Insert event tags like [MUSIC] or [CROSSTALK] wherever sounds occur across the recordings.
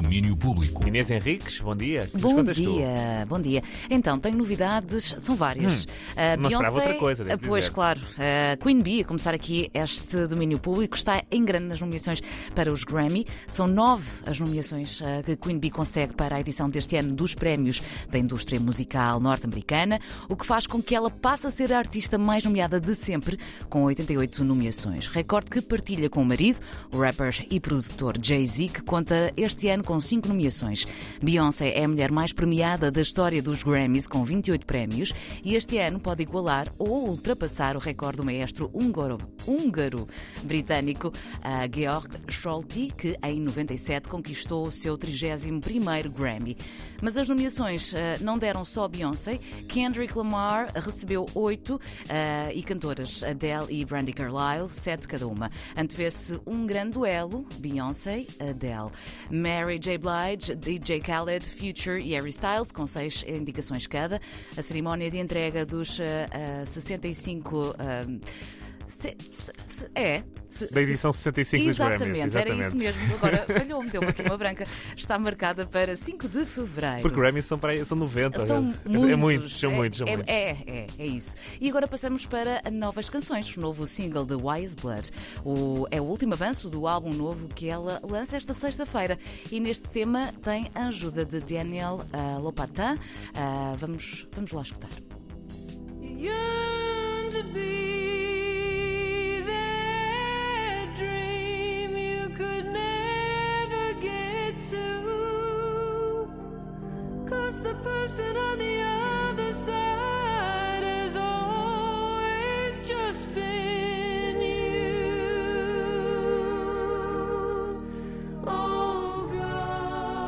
Domínio Público. Inês Henriques, bom dia. Que Bom contas tu? dia, bom dia. Então, tenho novidades, são várias. A não esperava outra coisa, pois dizer. claro, a Queen Bee, a começar aqui este domínio público, está em grande nas nomeações para os Grammy. São nove as nomeações eh, que Queen Bee consegue para a edição deste ano dos prémios da indústria musical norte-americana, o que faz com que ela passe a ser a artista mais nomeada de sempre, com 88 nomeações. Recorde que partilha com o marido, o rapper e produtor Jay-Z, que conta este ano com cinco nomeações. Beyoncé é a mulher mais premiada da história dos Grammys, com 28 prémios, e este ano pode igualar ou ultrapassar o recorde do maestro húngaro, húngaro britânico a Georg Scholti, que em 97 conquistou o seu 31º Grammy. Mas as nomeações eh, não deram só Beyoncé. Kendrick Lamar recebeu oito eh, e cantoras Adele e Brandy Carlile, sete cada uma. Antevê-se um grande duelo, Beyoncé, Adele. Mary J. Blige, DJ Khaled, Future e Harry Styles, com seis indicações cada. A cerimónia de entrega dos eh, 65... eh, se- se- se- é. Da edição 65 dos Grammys. Exatamente, era isso mesmo. Agora [LAUGHS] falhou-me, deu-me aqui uma branca. Está marcada para 5 de fevereiro. Porque Grammys são, para são 90. São é, muitos. é muitos, são é, muitos, são é, muitos. É, é, é isso. E agora passamos para novas canções. O novo single de Wise Blood. O, é o último avanço do álbum novo que ela lança esta sexta-feira. E neste tema tem a ajuda de Daniel ah, Lopatin. Ah, vamos, vamos lá escutar. Person on the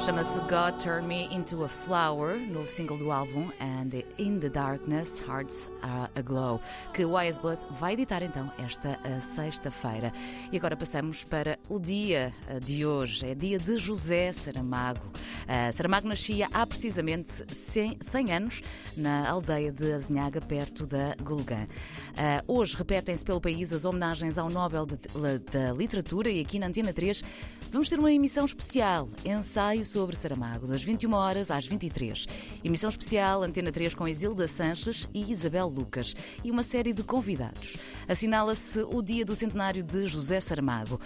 Chama-se God Turn Me Into a Flower, novo single do álbum, and In the Darkness, Hearts Are Aglow, que o Wise Blood vai editar então esta uh, sexta-feira. E agora passamos para o dia uh, de hoje, é dia de José Saramago. Uh, Saramago nascia há precisamente 100, 100 anos na aldeia de Azinhaga, perto da Gulgã. Uh, hoje repetem-se pelo país as homenagens ao Nobel da Literatura e aqui na Antena 3 vamos ter uma emissão especial, ensaio sobre Saramago, das 21 horas às 23. Emissão especial Antena 3 com Isilda Sanches e Isabel Lucas e uma série de convidados. Assinala-se o dia do centenário de José Saramago.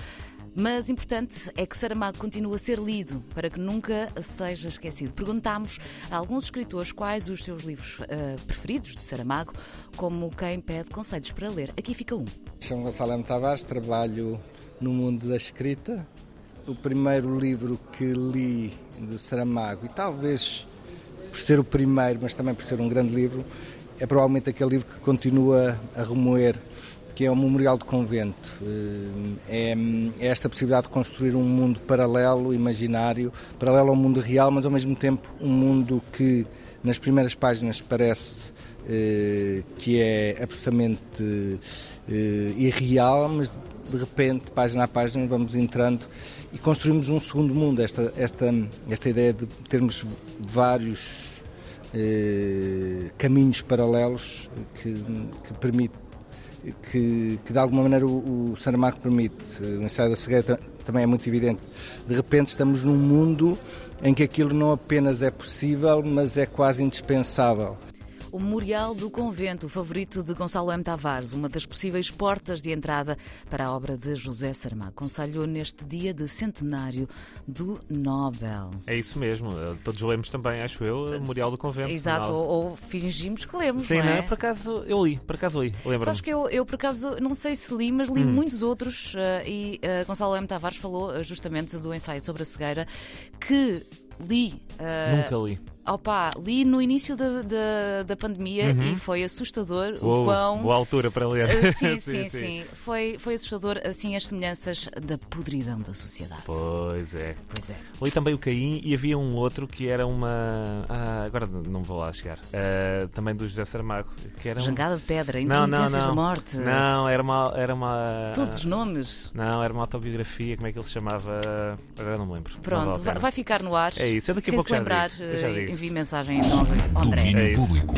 Mas importante é que Saramago continue a ser lido para que nunca seja esquecido. Perguntámos a alguns escritores quais os seus livros eh, preferidos de Saramago, como quem pede conselhos para ler. Aqui fica um. Chamo Gonçalo M. Tavares, trabalho no mundo da escrita. O primeiro livro que li do Saramago, e talvez por ser o primeiro, mas também por ser um grande livro, é provavelmente aquele livro que continua a remoer, que é o Memorial do Convento. Eh, É, é esta possibilidade de construir um mundo paralelo, imaginário, paralelo ao mundo real, mas ao mesmo tempo um mundo que nas primeiras páginas parece eh, que é absolutamente eh, irreal, mas de repente, página a página, vamos entrando e construímos um segundo mundo. Esta, esta, esta ideia de termos vários eh, caminhos paralelos que, que permite que, que de alguma maneira o, o Saramago permite. O ensaio da cegueira ta- também é muito evidente. De repente estamos num mundo em que aquilo não apenas é possível, mas é quase indispensável. O Memorial do Convento, o favorito de Gonçalo M. Tavares, uma das possíveis portas de entrada para a obra de José Saramago. Conselho neste dia de centenário do Nobel. É isso mesmo. Todos lemos também, acho eu, o Memorial do Convento. Exato, Não- ou, ou fingimos que lemos, Sim, não não é? é? Por acaso eu li, por acaso li. Lembro-me. Sabes que eu, eu, por acaso, não sei se li, mas li Hum. muitos outros eh, e eh, Gonçalo M. Tavares falou eh, justamente do ensaio sobre a cegueira que li. eh, Nunca li. Opa, li no início da, da, da pandemia e foi assustador o Uou, quão. Boa altura para ler. [LAUGHS] Uh, sim, sim, sim, Foi, foi assustador, assim, as semelhanças da podridão da sociedade. Pois é. Pois é. Li também o Caim e havia um outro que era uma. Ah, agora não vou lá chegar. Ah, também do José Saramago. Que era um... Jangada de pedra, intermitências da morte. Não, era uma. Era uma... Todos os nomes. Não, era uma autobiografia, como é que ele se chamava? Agora não me lembro. Pronto, vale vai, ficar no ar. É isso, eu daqui a pouco se lembrar, já eh, digo. Envie mensagem então ao André. Domínio É. Público.